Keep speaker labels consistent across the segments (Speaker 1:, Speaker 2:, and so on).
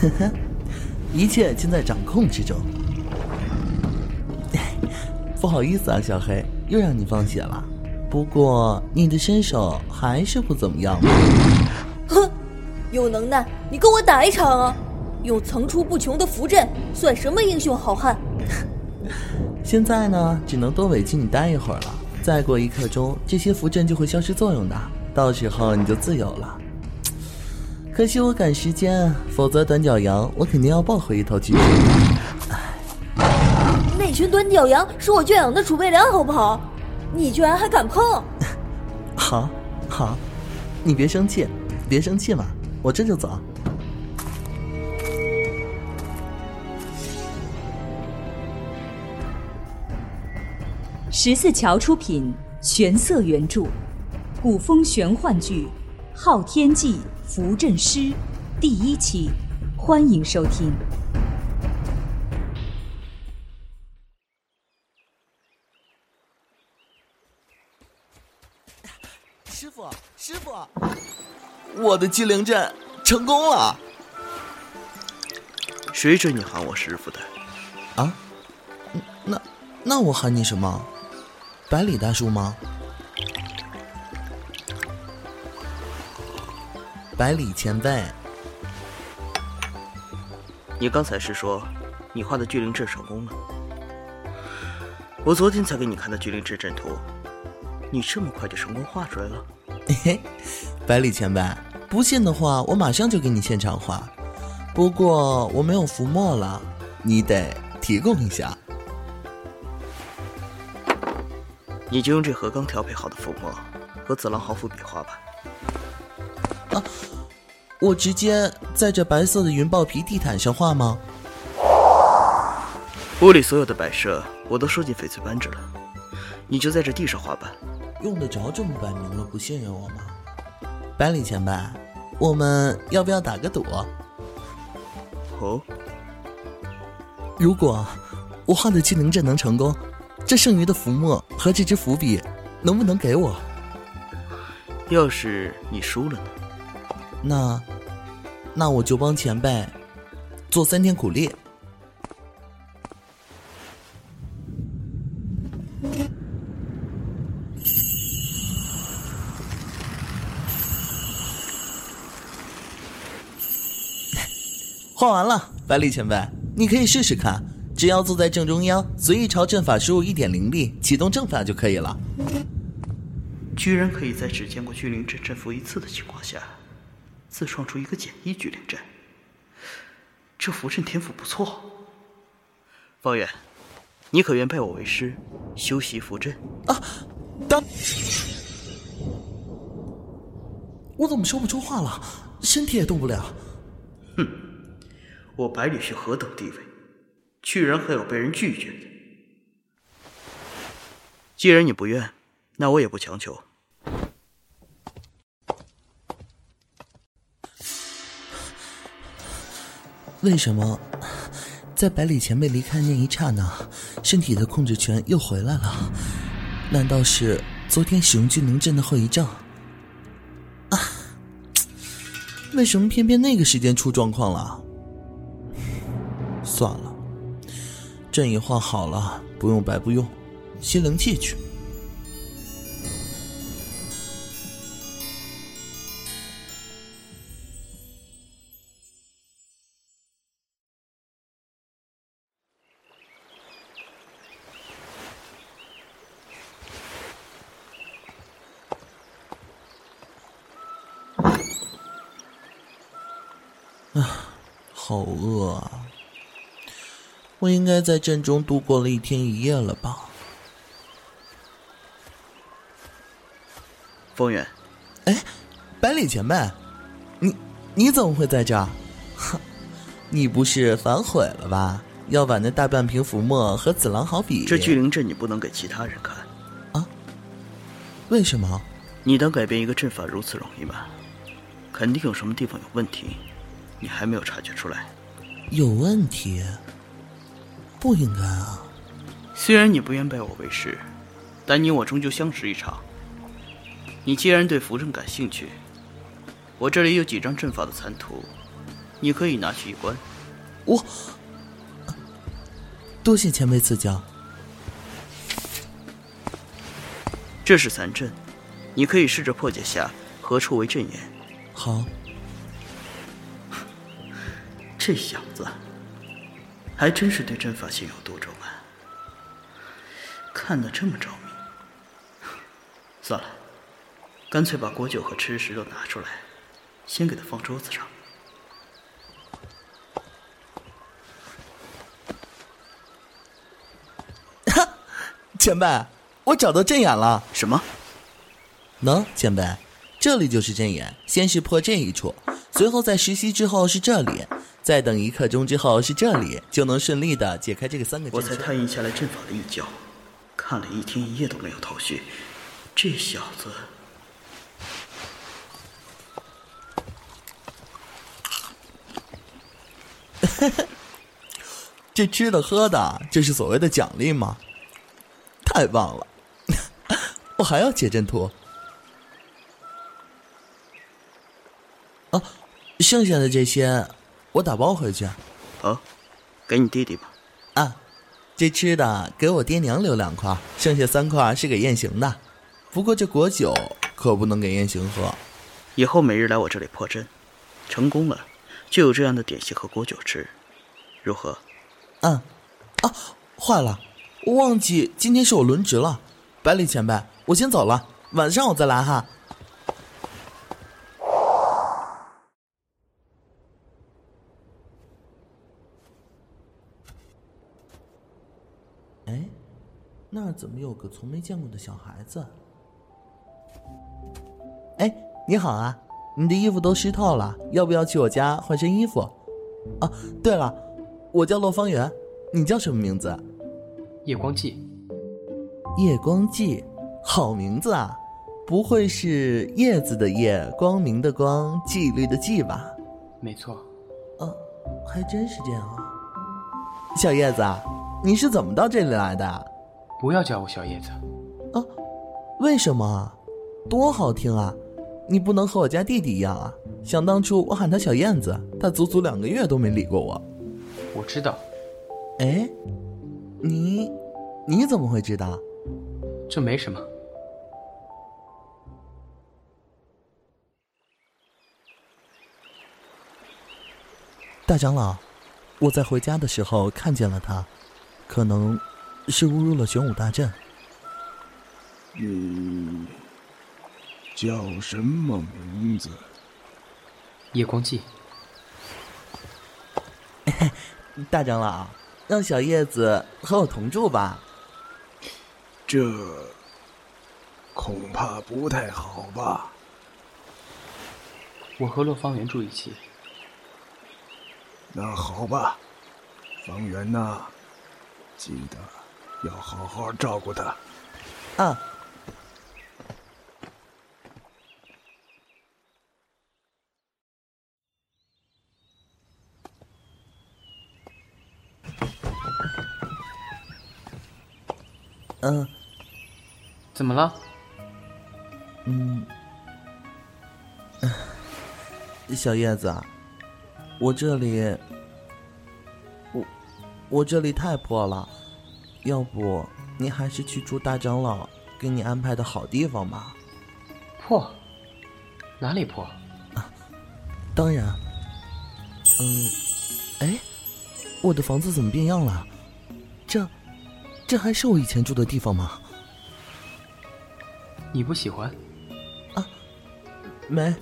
Speaker 1: 呵呵，一切尽在掌控之中。不好意思啊，小黑，又让你放血了。不过你的身手还是不怎么样。
Speaker 2: 哼，有能耐你跟我打一场啊！用层出不穷的符阵算什么英雄好汉？
Speaker 1: 现在呢，只能多委屈你待一会儿了。再过一刻钟，这些符阵就会消失作用的，到时候你就自由了。可惜我赶时间，否则短脚羊我肯定要抱回一头巨兽。
Speaker 2: 那群短脚羊是我圈养的储备粮，好不好？你居然还敢碰？
Speaker 1: 好，好，你别生气，别生气嘛，我这就走。
Speaker 3: 十四桥出品，玄色原著，古风玄幻剧《昊天记符阵师》第一期，欢迎收听。
Speaker 1: 师傅，师傅，我的机灵阵成功了。
Speaker 4: 谁准你喊我师傅的？
Speaker 1: 啊？那那我喊你什么？百里大叔吗？百里前辈，
Speaker 4: 你刚才是说你画的巨灵阵成功了？我昨天才给你看的巨灵阵阵图，你这么快就成功画出来了？
Speaker 1: 嘿嘿，百里前辈，不信的话，我马上就给你现场画。不过我没有浮墨了，你得提供一下。
Speaker 4: 你就用这和刚调配好的粉末和紫狼毫符比画吧。
Speaker 1: 啊，我直接在这白色的云豹皮地毯上画吗？
Speaker 4: 屋里所有的摆设我都收进翡翠扳指了，你就在这地上画吧。
Speaker 1: 用得着这么摆明了不信任我吗？百里前辈，我们要不要打个赌？
Speaker 4: 哦，
Speaker 1: 如果我画的机灵阵能成功。这剩余的浮墨和这支伏笔，能不能给我？
Speaker 4: 要是你输了呢？
Speaker 1: 那，那我就帮前辈做三天苦力。画完了，百里前辈，你可以试试看。只要坐在正中央，随意朝阵法输入一点灵力，启动阵法就可以了。
Speaker 4: 居然可以在只见过巨灵阵阵符一次的情况下，自创出一个简易巨灵阵。这符阵天赋不错。方远，你可愿拜我为师，修习符阵？
Speaker 1: 啊！当……我怎么说不出话了？身体也动不了。
Speaker 4: 哼，我百里是何等地位？居然还有被人拒绝的。既然你不愿，那我也不强求。
Speaker 1: 为什么在百里前辈离开那一刹那，身体的控制权又回来了？难道是昨天使用巨灵阵的后遗症？啊！为什么偏偏那个时间出状况了？算了。朕已画好了，不用白不用，吸灵气去。啊，好饿啊！我应该在阵中度过了一天一夜了吧？
Speaker 4: 风远，
Speaker 1: 哎，百里前辈，你你怎么会在这儿？哼，你不是反悔了吧？要把那大半瓶浮沫和子狼毫比……
Speaker 4: 这聚灵阵你不能给其他人看
Speaker 1: 啊？为什么？
Speaker 4: 你当改变一个阵法如此容易吗？肯定有什么地方有问题，你还没有察觉出来。
Speaker 1: 有问题？不应该啊！
Speaker 4: 虽然你不愿拜我为师，但你我终究相识一场。你既然对符阵感兴趣，我这里有几张阵法的残图，你可以拿去一观。
Speaker 1: 我，多谢前辈赐教。
Speaker 4: 这是残阵，你可以试着破解下何处为阵眼。
Speaker 1: 好。
Speaker 4: 这小子还真是对阵法心有独钟啊，看得这么着迷。算了，干脆把果酒和吃食都拿出来，先给他放桌子上。
Speaker 1: 哈，前辈，我找到阵眼了。
Speaker 4: 什么？
Speaker 1: 能，前辈，这里就是阵眼。先是破这一处，随后在实习之后是这里。再等一刻钟之后是这里，就能顺利的解开这个三个。
Speaker 4: 我才探印下来阵法的一角，看了一天一夜都没有头绪。这小子，
Speaker 1: 这吃的喝的，这是所谓的奖励吗？太棒了！我还要解阵图。啊，剩下的这些。我打包回去，
Speaker 4: 好，给你弟弟吧。
Speaker 1: 啊，这吃的给我爹娘留两块，剩下三块是给雁行的。不过这果酒可不能给雁行喝。
Speaker 4: 以后每日来我这里破阵，成功了就有这样的点心和果酒吃，如何？
Speaker 1: 嗯，啊，坏了，我忘记今天是我轮值了。百里前辈，我先走了，晚上我再来哈。那儿怎么有个从没见过的小孩子？哎，你好啊！你的衣服都湿透了，要不要去我家换身衣服？啊，对了，我叫洛方圆，你叫什么名字？
Speaker 5: 夜光记。
Speaker 1: 夜光记，好名字啊！不会是叶子的叶，光明的光，纪律的纪吧？
Speaker 5: 没错。
Speaker 1: 啊，还真是这样啊！小叶子，你是怎么到这里来的？
Speaker 5: 不要叫我小叶子，
Speaker 1: 啊，为什么？多好听啊！你不能和我家弟弟一样啊！想当初我喊他小燕子，他足足两个月都没理过我。
Speaker 5: 我知道。
Speaker 1: 哎，你，你怎么会知道？
Speaker 5: 这没什么。
Speaker 1: 大长老，我在回家的时候看见了他，可能。是误入了玄武大阵。
Speaker 6: 你叫什么名字？
Speaker 5: 夜光记。
Speaker 1: 大长老，让小叶子和我同住吧。
Speaker 6: 这恐怕不太好吧？
Speaker 5: 我和洛方圆住一起。
Speaker 6: 那好吧，方圆呐，记得。要好好照顾他。
Speaker 1: 啊。嗯。
Speaker 5: 怎么了？
Speaker 1: 嗯。小叶子，我这里，我我这里太破了。要不你还是去住大长老给你安排的好地方吧。
Speaker 5: 破？哪里破？
Speaker 1: 啊，当然。嗯，哎，我的房子怎么变样了？这，这还是我以前住的地方吗？
Speaker 5: 你不喜欢？
Speaker 1: 啊，没，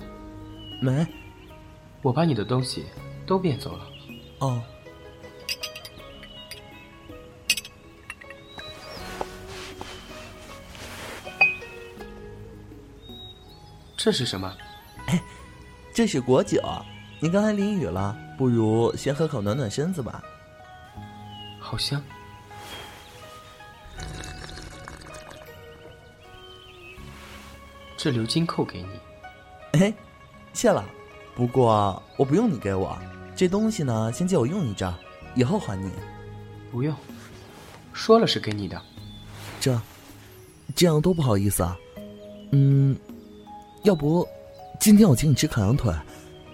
Speaker 1: 没。
Speaker 5: 我把你的东西都变走了。
Speaker 1: 哦。
Speaker 5: 这是什么？
Speaker 1: 哎，这是果酒。你刚才淋雨了，不如先喝口暖暖身子吧。
Speaker 5: 好香。这鎏金扣给你。
Speaker 1: 哎，谢了。不过我不用你给我这东西呢，先借我用一阵，以后还你。
Speaker 5: 不用，说了是给你的。
Speaker 1: 这，这样多不好意思啊。嗯。要不今天我请你吃烤羊腿？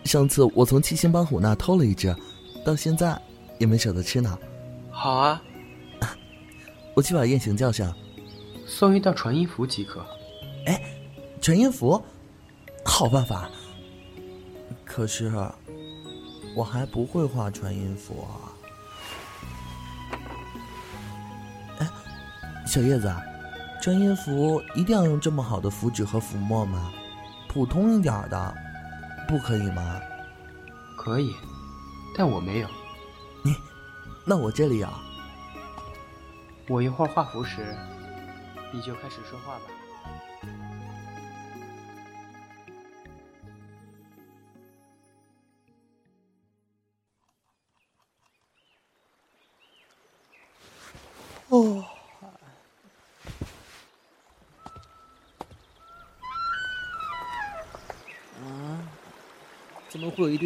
Speaker 1: 上次我从七星帮虎那偷了一只，到现在也没舍得吃呢。
Speaker 5: 好啊，
Speaker 1: 我去把燕行叫上，
Speaker 5: 送一道传音符即可。
Speaker 1: 哎，传音符，好办法。可是我还不会画传音符啊。哎，小叶子，传音符一定要用这么好的符纸和符墨吗？普通一点的。不可以吗？
Speaker 5: 可以，但我没有。
Speaker 1: 你，那我这里有。
Speaker 5: 我一会儿画符时，你就开始说话吧。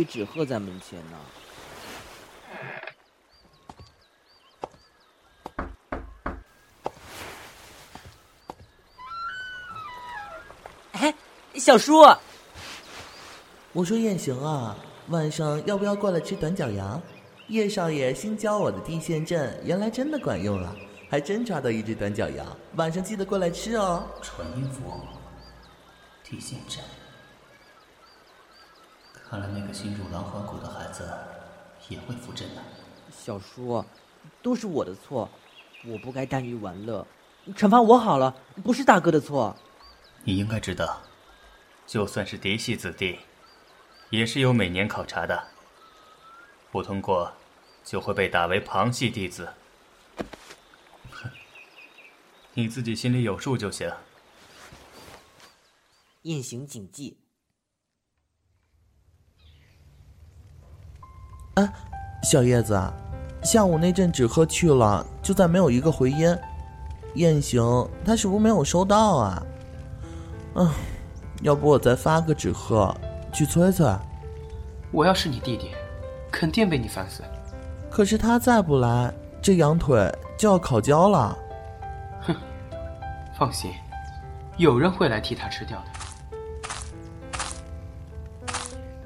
Speaker 7: 纸鹤在门前呢？哎，小叔，
Speaker 1: 我说雁行啊，晚上要不要过来吃短脚羊？叶少爷新教我的地线阵，原来真的管用了，还真抓到一只短脚羊，晚上记得过来吃哦。
Speaker 8: 传音符，地线阵。个新入狼环谷的孩子也会符阵的。
Speaker 7: 小叔，都是我的错，我不该耽于玩乐，惩罚我好了，不是大哥的错。
Speaker 8: 你应该知道，就算是嫡系子弟，也是有每年考察的，不通过就会被打为旁系弟子。哼，你自己心里有数就行。
Speaker 7: 雁行谨记。
Speaker 1: 哎，小叶子，下午那阵纸鹤去了，就再没有一个回音。雁行他是不是没有收到啊？嗯，要不我再发个纸鹤去催催。
Speaker 5: 我要是你弟弟，肯定被你烦死。
Speaker 1: 可是他再不来，这羊腿就要烤焦了。
Speaker 5: 哼，放心，有人会来替他吃掉的。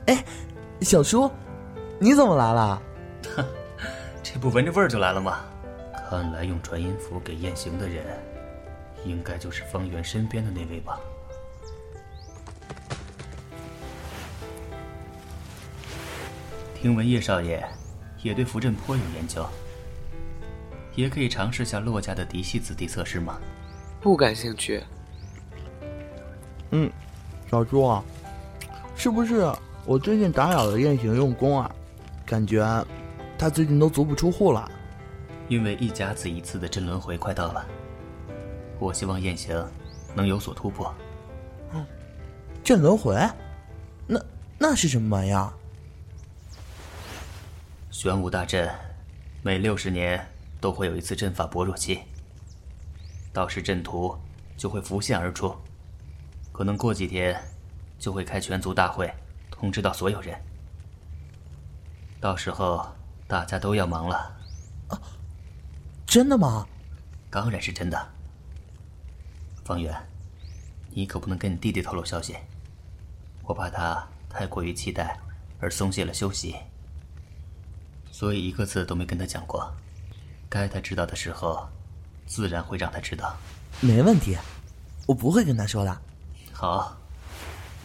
Speaker 1: 哎，小叔。你怎么来了？
Speaker 8: 哼，这不闻着味儿就来了吗？看来用传音符给雁行的人，应该就是方圆身边的那位吧。听闻叶少爷也对符阵颇有研究，也可以尝试下洛家的嫡系子弟测试吗？
Speaker 5: 不感兴趣。
Speaker 1: 嗯，小朱啊，是不是我最近打扰了雁行用功啊？感觉他最近都足不出户了，
Speaker 8: 因为一甲子一次的真轮回快到了，我希望燕行能有所突破。
Speaker 1: 嗯，镇轮回，那那是什么玩意儿？
Speaker 8: 玄武大阵每六十年都会有一次阵法薄弱期，到时阵图就会浮现而出，可能过几天就会开全族大会，通知到所有人。到时候大家都要忙了，啊！
Speaker 1: 真的吗？
Speaker 8: 当然是真的。方圆，你可不能跟你弟弟透露消息，我怕他太过于期待而松懈了休息，所以一个字都没跟他讲过。该他知道的时候，自然会让他知道。
Speaker 1: 没问题，我不会跟他说的。
Speaker 8: 好，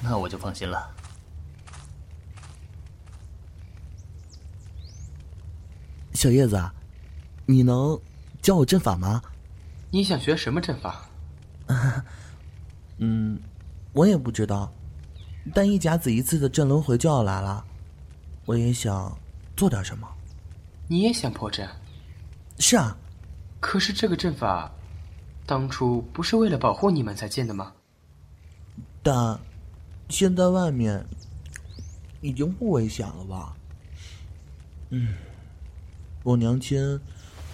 Speaker 8: 那我就放心了。
Speaker 1: 小叶子，你能教我阵法吗？
Speaker 5: 你想学什么阵法？
Speaker 1: 嗯，我也不知道。但一甲子一次的阵轮回就要来了，我也想做点什么。
Speaker 5: 你也想破阵？
Speaker 1: 是啊。
Speaker 5: 可是这个阵法，当初不是为了保护你们才建的吗？
Speaker 1: 但现在外面已经不危险了吧？嗯。我娘亲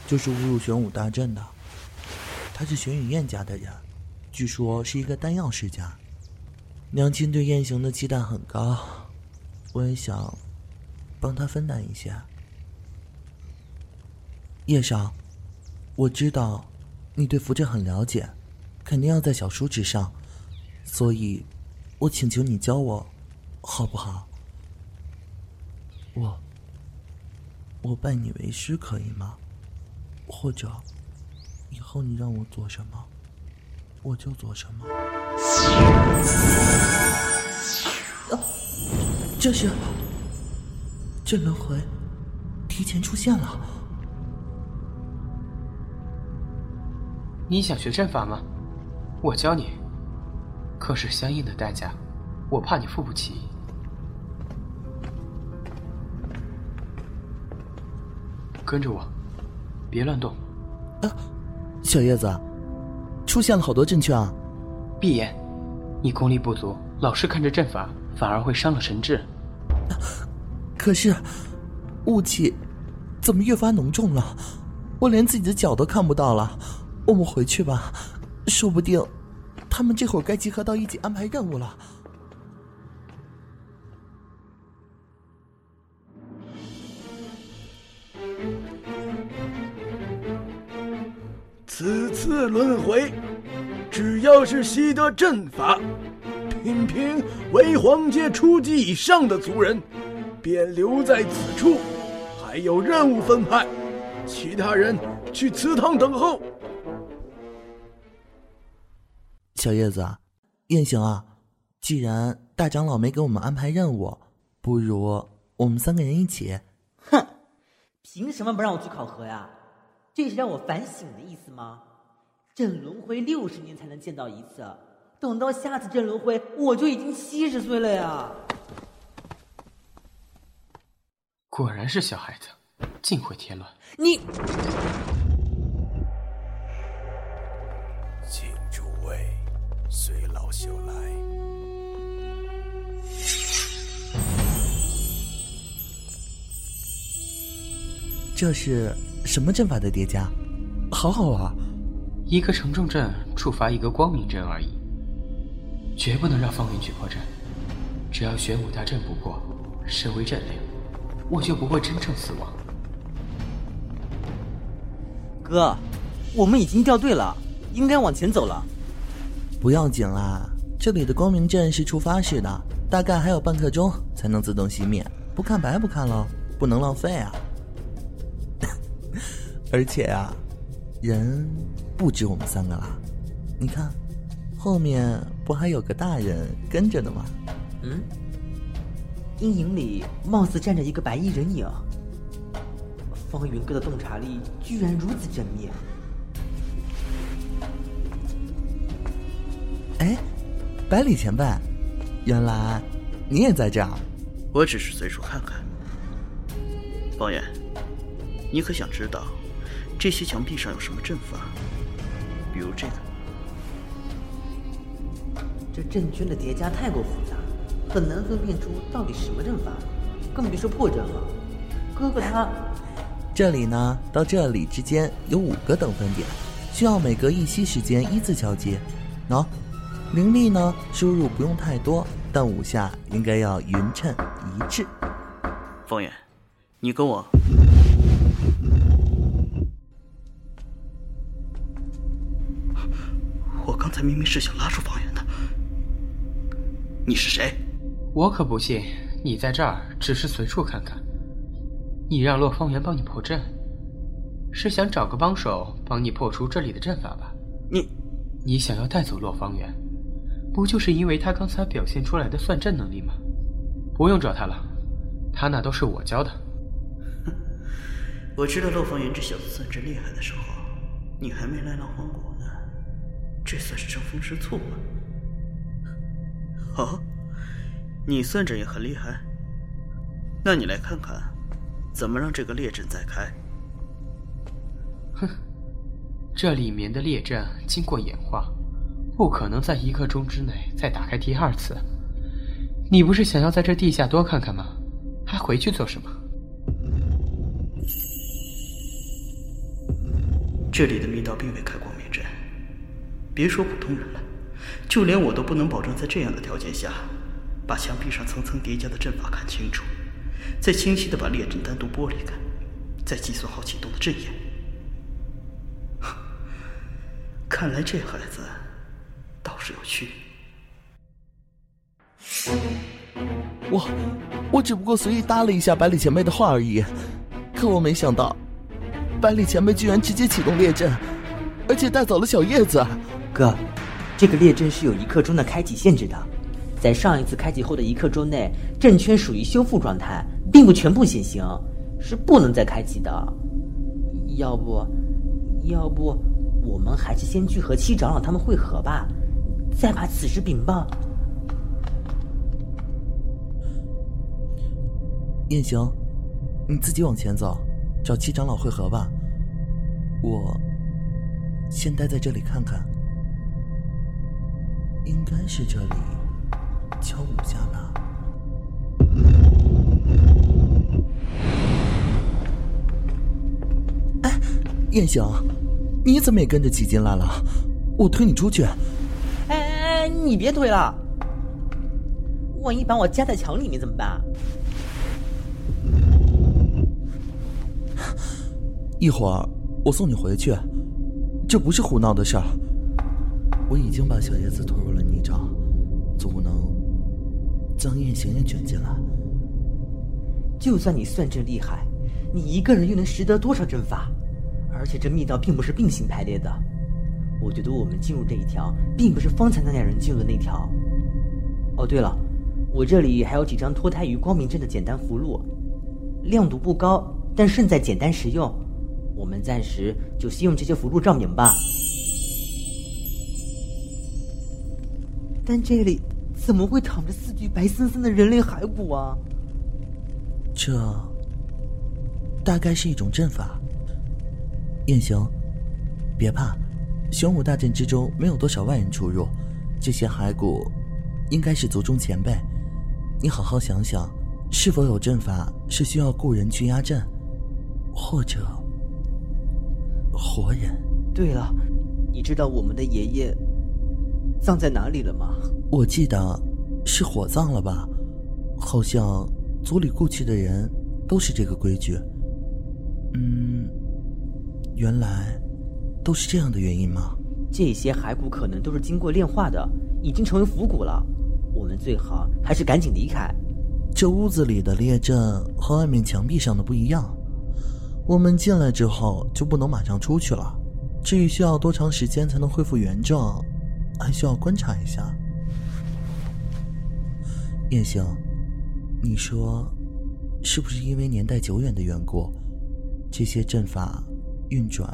Speaker 1: 就是误入玄武大阵的，她是玄雨燕家的人，据说是一个丹药世家。娘亲对燕行的期待很高，我也想帮他分担一些。叶少，我知道你对符阵很了解，肯定要在小叔之上，所以，我请求你教我，好不好？我，我拜你为师可以吗？或者，以后你让我做什么，我就做什么。啊，这是这轮回提前出现了。
Speaker 5: 你想学阵法吗？我教你。可是相应的代价，我怕你付不起。跟着我，别乱动。
Speaker 1: 啊，小叶子，出现了好多阵圈啊！
Speaker 5: 闭眼，你功力不足，老是看着阵法，反而会伤了神智。
Speaker 1: 可是，雾气怎么越发浓重了？我连自己的脚都看不到了。我们回去吧，说不定他们这会儿该集合到一起安排任务了。
Speaker 6: 此次轮回，只要是习得阵法，品评为皇阶初级以上的族人，便留在此处，还有任务分派，其他人去祠堂等候。
Speaker 1: 小叶子，燕行啊，既然大长老没给我们安排任务，不如我们三个人一起。
Speaker 7: 哼，凭什么不让我去考核呀？这是让我反省的意思吗？这轮回六十年才能见到一次，等到下次这轮回，我就已经七十岁了呀！
Speaker 5: 果然是小孩子，尽会添乱。
Speaker 7: 你，
Speaker 6: 请诸位随老朽来。
Speaker 1: 这是。什么阵法的叠加，好好啊！
Speaker 5: 一个承重阵触发一个光明阵而已，绝不能让方云去破阵。只要玄武大阵不破，身为阵灵，我就不会真正死亡。
Speaker 7: 哥，我们已经掉队了，应该往前走了。
Speaker 1: 不要紧啦，这里的光明阵是触发式的，大概还有半刻钟才能自动熄灭。不看白不看了，不能浪费啊！而且啊，人不止我们三个啦。你看，后面不还有个大人跟着呢吗？
Speaker 7: 嗯，阴影里貌似站着一个白衣人影。方云哥的洞察力居然如此缜密。
Speaker 1: 哎，百里前辈，原来你也在这儿。
Speaker 4: 我只是随处看看。方圆，你可想知道？这些墙壁上有什么阵法？比如这个。
Speaker 7: 这阵圈的叠加太过复杂，很难分辨出到底什么阵法，更别说破阵了。哥哥他……
Speaker 1: 这里呢，到这里之间有五个等分点，需要每隔一息时间依次交接。喏，灵力呢，输入不用太多，但五下应该要匀称一致。
Speaker 4: 方远，你跟我。他明明是想拉住方圆的，你是谁？
Speaker 5: 我可不信你在这儿只是随处看看。你让洛方圆帮你破阵，是想找个帮手帮你破除这里的阵法吧？
Speaker 4: 你，
Speaker 5: 你想要带走洛方圆，不就是因为他刚才表现出来的算阵能力吗？不用找他了，他那都是我教的。
Speaker 4: 哼，我知道洛方圆这小子算阵厉害的时候，你还没来狼皇国。这算是争风吃醋吗？哦，你算着也很厉害。那你来看看，怎么让这个裂阵再开？
Speaker 5: 哼，这里面的裂阵经过演化，不可能在一刻钟之内再打开第二次。你不是想要在这地下多看看吗？还回去做什么？
Speaker 4: 这里的密道并未开过。别说普通人了，就连我都不能保证在这样的条件下，把墙壁上层层叠加的阵法看清楚，再清晰的把列阵单独剥离开，再计算好启动的阵眼。看来这孩子倒是有趣。
Speaker 1: 我，我只不过随意搭了一下百里前辈的话而已，可我没想到，百里前辈居然直接启动列阵，而且带走了小叶子。
Speaker 7: 哥，这个列阵是有一刻钟的开启限制的，在上一次开启后的一刻钟内，阵圈属于修复状态，并不全部显形，是不能再开启的。要不，要不，我们还是先去和七长老他们会合吧，再把此事禀报。
Speaker 1: 燕行，你自己往前走，找七长老会合吧。我先待在这里看看，应该是这里，敲五下吧。哎，燕行，你怎么也跟着挤进来了？我推你出去。
Speaker 7: 哎哎，你别推了，万一把我夹在墙里面怎么办？
Speaker 1: 一会儿我送你回去，这不是胡闹的事儿。我已经把小叶子拖入了泥沼，总不能将燕行也卷进来。
Speaker 7: 就算你算阵厉害，你一个人又能识得多少阵法？而且这密道并不是并行排列的。我觉得我们进入这一条，并不是方才那两人进入的那条。哦，对了，我这里还有几张脱胎于光明阵的简单符箓，亮度不高，但胜在简单实用。我们暂时就先用这些符箓照明吧。但这里怎么会躺着四具白森森的人类骸骨啊？
Speaker 1: 这大概是一种阵法。燕行，别怕，玄武大阵之中没有多少外人出入，这些骸骨应该是族中前辈。你好好想想，是否有阵法是需要雇人去压阵，或者活人？
Speaker 7: 对了，你知道我们的爷爷葬在哪里了吗？
Speaker 1: 我记得是火葬了吧？好像族里过去的人都是这个规矩。嗯。原来都是这样的原因吗？
Speaker 7: 这些骸骨可能都是经过炼化的，已经成为腐骨了。我们最好还是赶紧离开。
Speaker 1: 这屋子里的列阵和外面墙壁上的不一样，我们进来之后就不能马上出去了。至于需要多长时间才能恢复原状，还需要观察一下。叶行，你说是不是因为年代久远的缘故，这些阵法？运转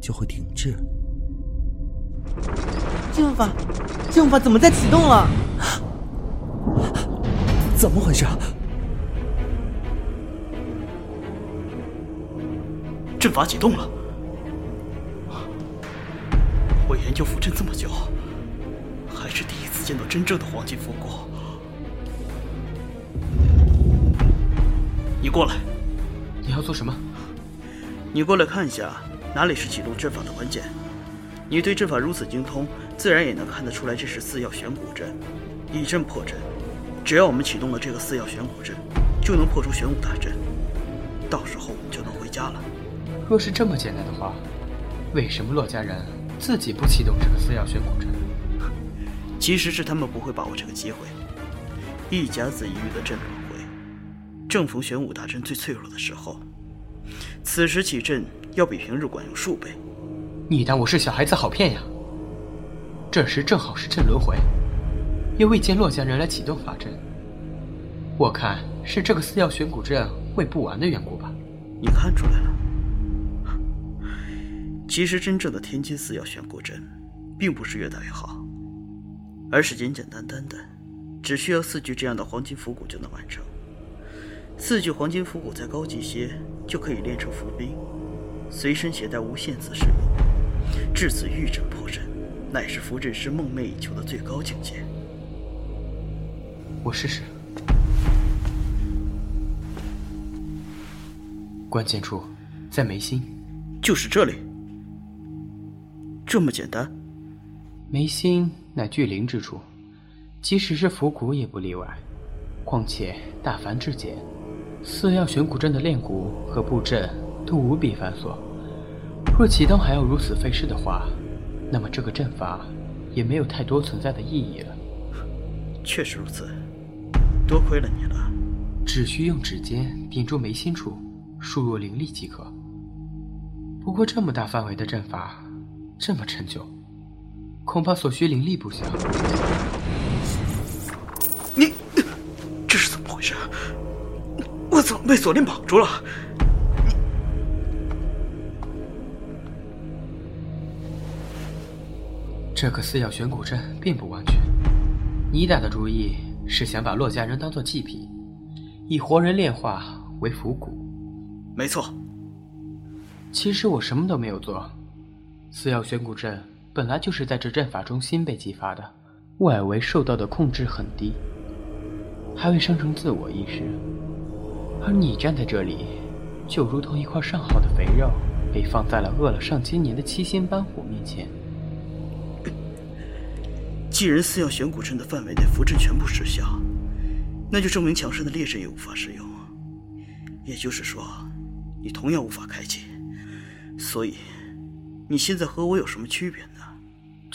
Speaker 1: 就会停滞。
Speaker 7: 阵法，阵法怎么在启动了？
Speaker 1: 怎么回事？
Speaker 4: 阵法启动了！我研究符阵这么久，还是第一次见到真正的黄金佛骨。你过来。
Speaker 5: 你要做什么？
Speaker 4: 你过来看一下，哪里是启动阵法的关键？你对阵法如此精通，自然也能看得出来，这是四曜玄古阵，以阵破阵。只要我们启动了这个四曜玄古阵，就能破出玄武大阵，到时候我们就能回家了。
Speaker 5: 若是这么简单的话，为什么洛家人自己不启动这个四曜玄古阵？
Speaker 4: 其实是他们不会把握这个机会。一甲子一遇的阵轮回，正逢玄武大阵最脆弱的时候。此时起阵要比平日管用数倍。
Speaker 5: 你当我是小孩子好骗呀？这时正好是阵轮回，又未见洛家人来启动法阵，我看是这个四曜玄古阵会不完的缘故吧。
Speaker 4: 你看出来了？其实真正的天津四曜玄古阵，并不是越大越好，而是简简单单的，只需要四具这样的黄金符骨就能完成。四具黄金符骨再高级些，就可以炼成符兵，随身携带无限次使用。至此玉枕破阵，乃是符阵师梦寐以求的最高境界。
Speaker 5: 我试试。关键处在眉心，
Speaker 4: 就是这里。这么简单？
Speaker 5: 眉心乃聚灵之处，即使是符骨也不例外。况且大凡至简。四曜玄古阵的炼蛊和布阵都无比繁琐，若启动还要如此费事的话，那么这个阵法也没有太多存在的意义了。
Speaker 4: 确实如此。多亏了你了。
Speaker 5: 只需用指尖顶住眉心处，输入灵力即可。不过这么大范围的阵法，这么陈旧，恐怕所需灵力不小。
Speaker 4: 你这是怎么回事？我怎么被锁链绑住了？
Speaker 5: 这个四曜玄古阵并不完全。你打的主意是想把洛家人当做祭品，以活人炼化为腐骨。
Speaker 4: 没错。
Speaker 5: 其实我什么都没有做。四曜玄古阵本来就是在这阵法中心被激发的，外围受到的控制很低，还未生成自我意识。而你站在这里，就如同一块上好的肥肉，被放在了饿了上千年的七星斑虎面前。
Speaker 4: 既然四曜玄古阵的范围内符阵全部失效，那就证明强势的列阵也无法使用。也就是说，你同样无法开启。所以，你现在和我有什么区别呢？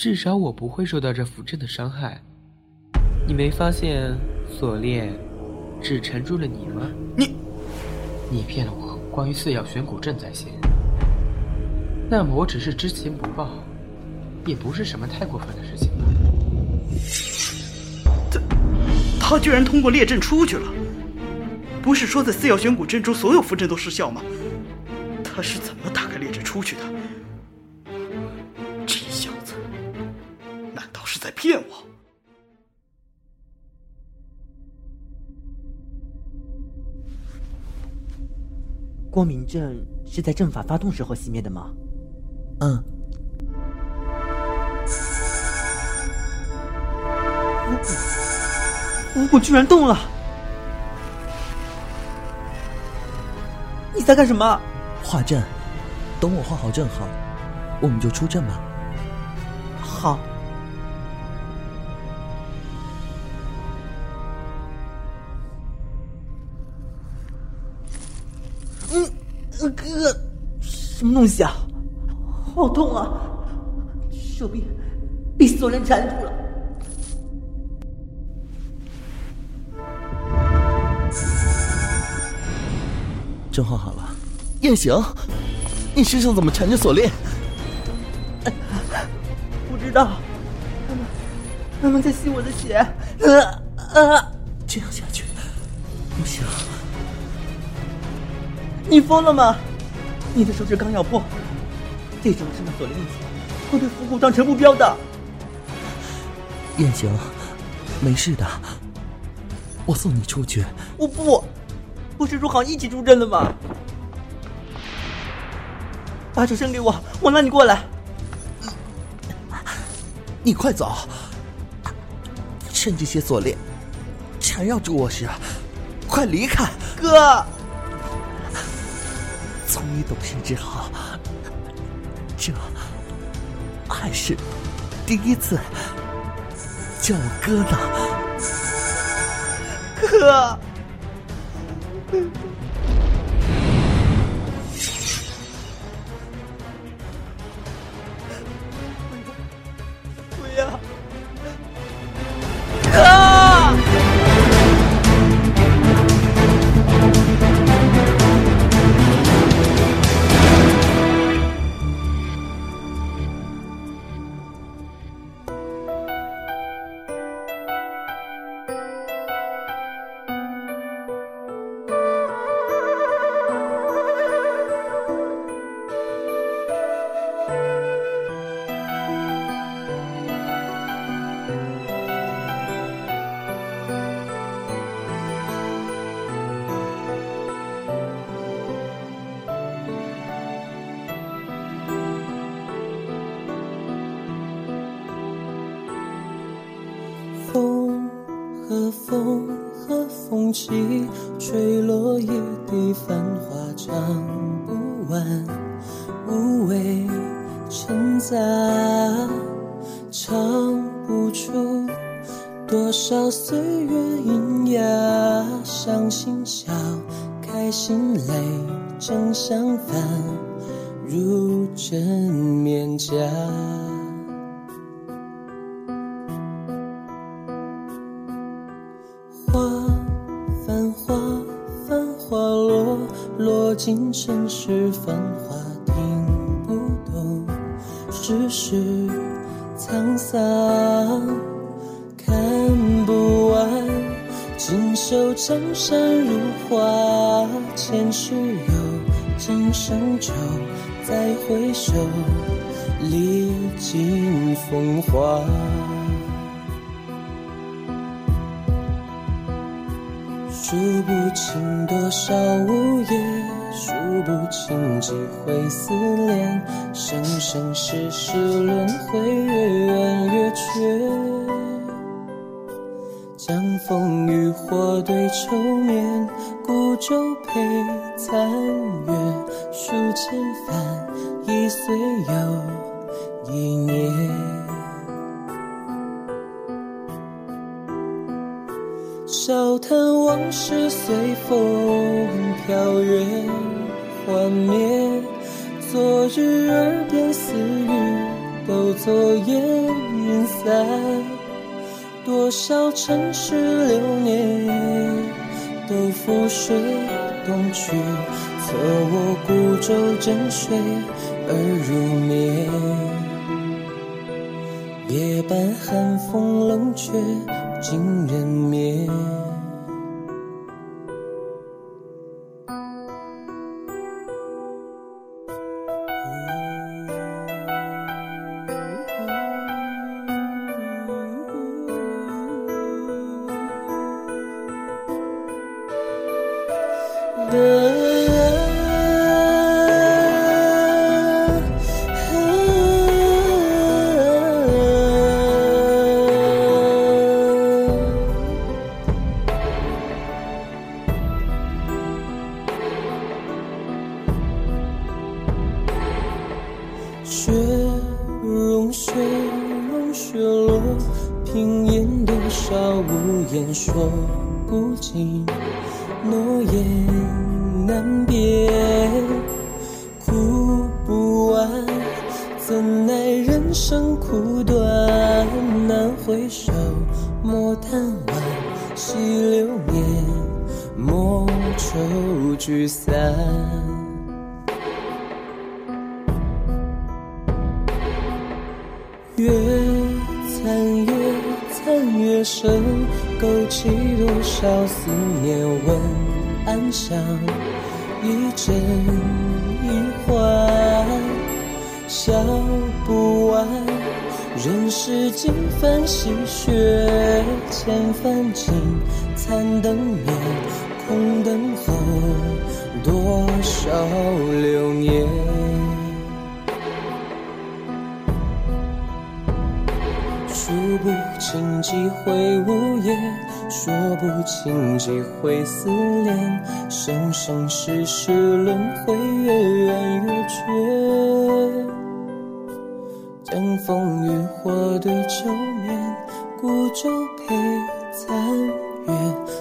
Speaker 5: 至少我不会受到这符阵的伤害。你没发现锁链只缠住了你吗？
Speaker 4: 你，
Speaker 5: 你骗了我关于四曜玄古阵在先。那么我只是知情不报，也不是什么太过分的事情吧。
Speaker 4: 他，他居然通过列阵出去了。不是说在四曜玄古阵中所有符阵都失效吗？他是怎么打开列阵出去的？骗我？
Speaker 7: 光明阵是在阵法发动时候熄灭的吗？
Speaker 1: 嗯。
Speaker 7: 五谷居然动了！你在干什么？
Speaker 1: 画阵，等我画好阵后，我们就出阵吧。
Speaker 7: 好。什么东西啊？好痛啊！手臂被锁链缠住了。
Speaker 1: 阵画好了，燕行，你身上怎么缠着锁链？
Speaker 7: 不知道，他们他们在吸我的血。呃呃，
Speaker 1: 这样下去不行。
Speaker 7: 你疯了吗？你的手指刚咬破，这种身的锁链力气会被腐骨当成目标的。
Speaker 1: 燕行，没事的，我送你出去。
Speaker 7: 我不。不是说好一起出阵的吗？把手伸给我，我拉你过来。
Speaker 1: 你快走！趁这些锁链缠绕住我时，快离开！
Speaker 7: 哥，
Speaker 1: 从你懂事之后，这还是第一次叫我哥
Speaker 7: 呢，哥。
Speaker 9: 正相反，如真面颊。花繁花繁花落，落尽尘世繁华，听不懂世事沧桑，看不完锦绣江山如画，前世有。今生就，再回首，历尽风华。数不清多少午夜，数不清几回思念，生生世世轮回，月圆月缺。江枫渔火对愁眠，孤舟陪残月，千帆，一岁又一年。笑谈往事随风飘远幻灭，昨日耳边私语都作烟云散。多少尘世流年都覆水东去，可我孤舟枕水而入眠。夜半寒风冷却。尽人眠。流年。数不清几回午夜，说不清几回思念，生生世世轮回，月圆月缺。江枫渔火对愁眠，孤舟陪残月，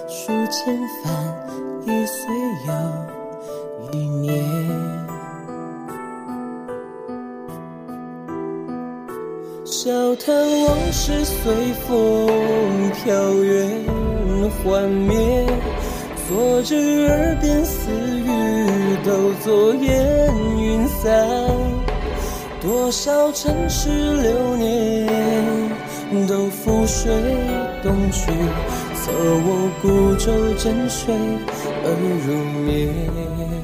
Speaker 9: 数千帆，一岁又一年。笑谈往事随风飘远幻灭，昨日耳边私语都作烟云散。多少尘世流年都覆水东去，策我孤舟枕水而入眠。